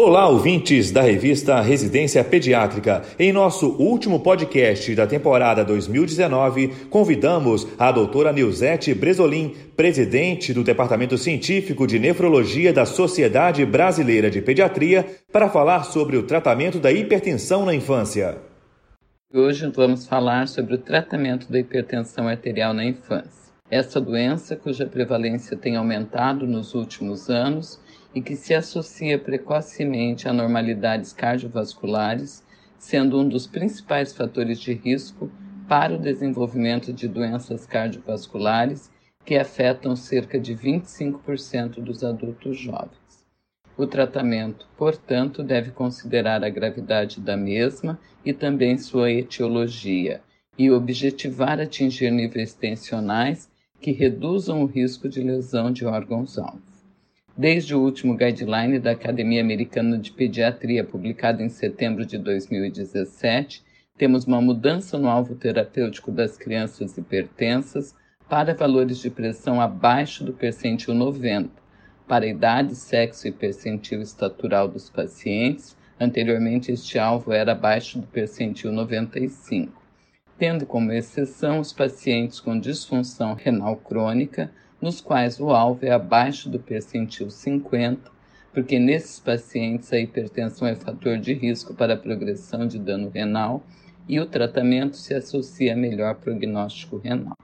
Olá, ouvintes da revista Residência Pediátrica. Em nosso último podcast da temporada 2019, convidamos a doutora Nilzete Bresolim, presidente do Departamento Científico de Nefrologia da Sociedade Brasileira de Pediatria, para falar sobre o tratamento da hipertensão na infância. Hoje vamos falar sobre o tratamento da hipertensão arterial na infância. Essa doença, cuja prevalência tem aumentado nos últimos anos, e que se associa precocemente a anormalidades cardiovasculares, sendo um dos principais fatores de risco para o desenvolvimento de doenças cardiovasculares que afetam cerca de 25% dos adultos jovens. O tratamento, portanto, deve considerar a gravidade da mesma e também sua etiologia, e objetivar atingir níveis tensionais que reduzam o risco de lesão de órgãos-alvo. Desde o último guideline da Academia Americana de Pediatria, publicado em setembro de 2017, temos uma mudança no alvo terapêutico das crianças hipertensas para valores de pressão abaixo do percentil 90, para idade, sexo e percentil estatural dos pacientes. Anteriormente, este alvo era abaixo do percentil 95, tendo como exceção os pacientes com disfunção renal crônica, nos quais o alvo é abaixo do percentil 50, porque nesses pacientes a hipertensão é fator de risco para a progressão de dano renal e o tratamento se associa a melhor prognóstico renal.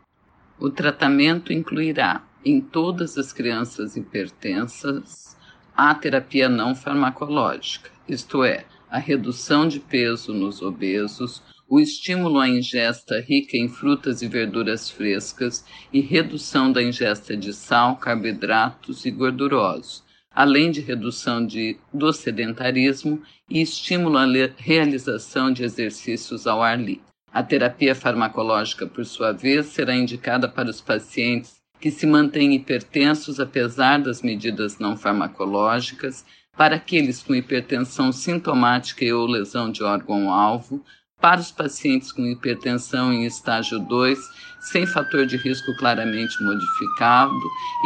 O tratamento incluirá em todas as crianças hipertensas a terapia não farmacológica, isto é, a redução de peso nos obesos, o estímulo à ingesta rica em frutas e verduras frescas e redução da ingesta de sal, carboidratos e gordurosos, além de redução de, do sedentarismo e estímulo à realização de exercícios ao ar livre. A terapia farmacológica, por sua vez, será indicada para os pacientes que se mantêm hipertensos apesar das medidas não farmacológicas, para aqueles com hipertensão sintomática e ou lesão de órgão-alvo, para os pacientes com hipertensão em estágio 2, sem fator de risco claramente modificado,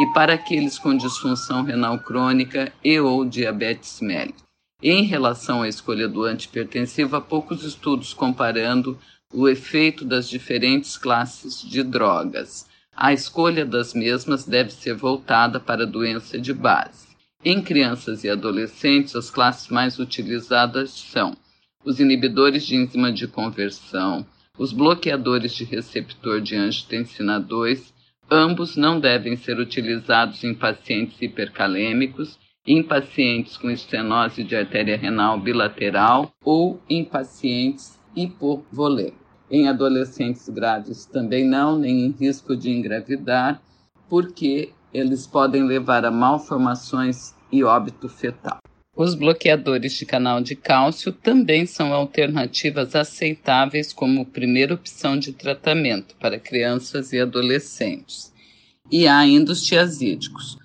e para aqueles com disfunção renal crônica e ou diabetes mellitus. Em relação à escolha do antihipertensivo, há poucos estudos comparando o efeito das diferentes classes de drogas. A escolha das mesmas deve ser voltada para a doença de base. Em crianças e adolescentes, as classes mais utilizadas são os inibidores de enzima de conversão, os bloqueadores de receptor de angiotensina 2, ambos não devem ser utilizados em pacientes hipercalêmicos, em pacientes com estenose de artéria renal bilateral ou em pacientes hipovolêmicos. Em adolescentes graves também não, nem em risco de engravidar, porque eles podem levar a malformações e óbito fetal. Os bloqueadores de canal de cálcio também são alternativas aceitáveis como primeira opção de tratamento para crianças e adolescentes. E há ainda os tiazídicos.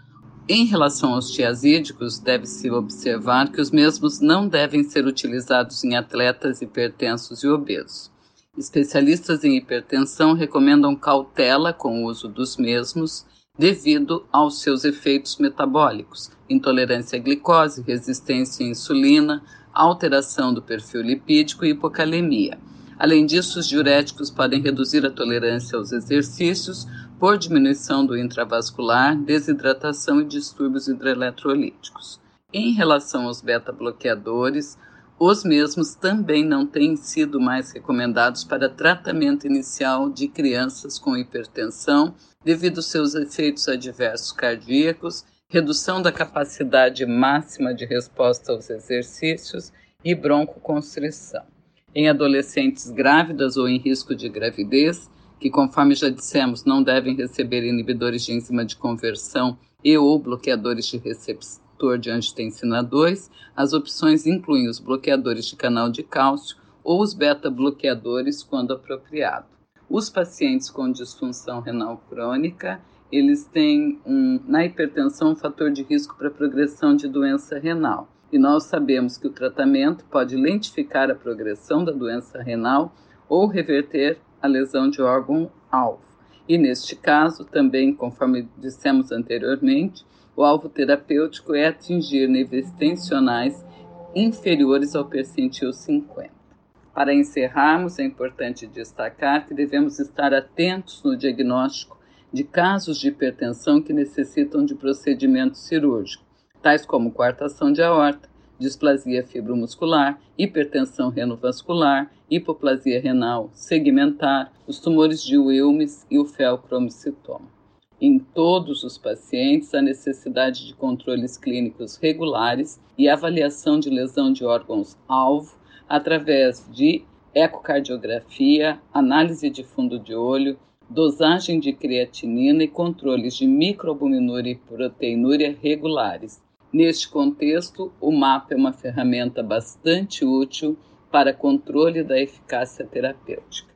Em relação aos tiazídicos, deve-se observar que os mesmos não devem ser utilizados em atletas hipertensos e obesos. Especialistas em hipertensão recomendam cautela com o uso dos mesmos devido aos seus efeitos metabólicos, intolerância à glicose, resistência à insulina, alteração do perfil lipídico e hipocalemia. Além disso, os diuréticos podem reduzir a tolerância aos exercícios por diminuição do intravascular, desidratação e distúrbios hidroeletrolíticos. Em relação aos beta-bloqueadores, os mesmos também não têm sido mais recomendados para tratamento inicial de crianças com hipertensão devido aos seus efeitos adversos cardíacos, redução da capacidade máxima de resposta aos exercícios e broncoconstrição. Em adolescentes grávidas ou em risco de gravidez, que conforme já dissemos não devem receber inibidores de enzima de conversão e ou bloqueadores de recepção receptor de angiotensina 2, as opções incluem os bloqueadores de canal de cálcio ou os beta-bloqueadores quando apropriado. Os pacientes com disfunção renal crônica, eles têm um, na hipertensão um fator de risco para progressão de doença renal. E nós sabemos que o tratamento pode lentificar a progressão da doença renal ou reverter a lesão de órgão-alvo. E neste caso, também, conforme dissemos anteriormente, o alvo terapêutico é atingir níveis tensionais inferiores ao percentil 50. Para encerrarmos, é importante destacar que devemos estar atentos no diagnóstico de casos de hipertensão que necessitam de procedimento cirúrgico, tais como coartação de aorta, displasia fibromuscular, hipertensão renovascular, hipoplasia renal segmentar, os tumores de Wilms e o felcromocitoma. Em todos os pacientes, a necessidade de controles clínicos regulares e avaliação de lesão de órgãos-alvo através de ecocardiografia, análise de fundo de olho, dosagem de creatinina e controles de microalbuminúria e proteinúria regulares. Neste contexto, o MAP é uma ferramenta bastante útil para controle da eficácia terapêutica.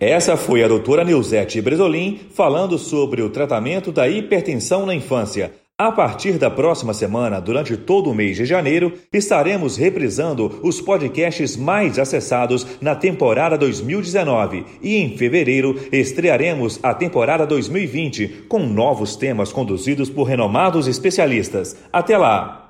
Essa foi a doutora Nilzete Bresolim falando sobre o tratamento da hipertensão na infância. A partir da próxima semana, durante todo o mês de janeiro, estaremos reprisando os podcasts mais acessados na temporada 2019 e em fevereiro estrearemos a temporada 2020 com novos temas conduzidos por renomados especialistas. Até lá!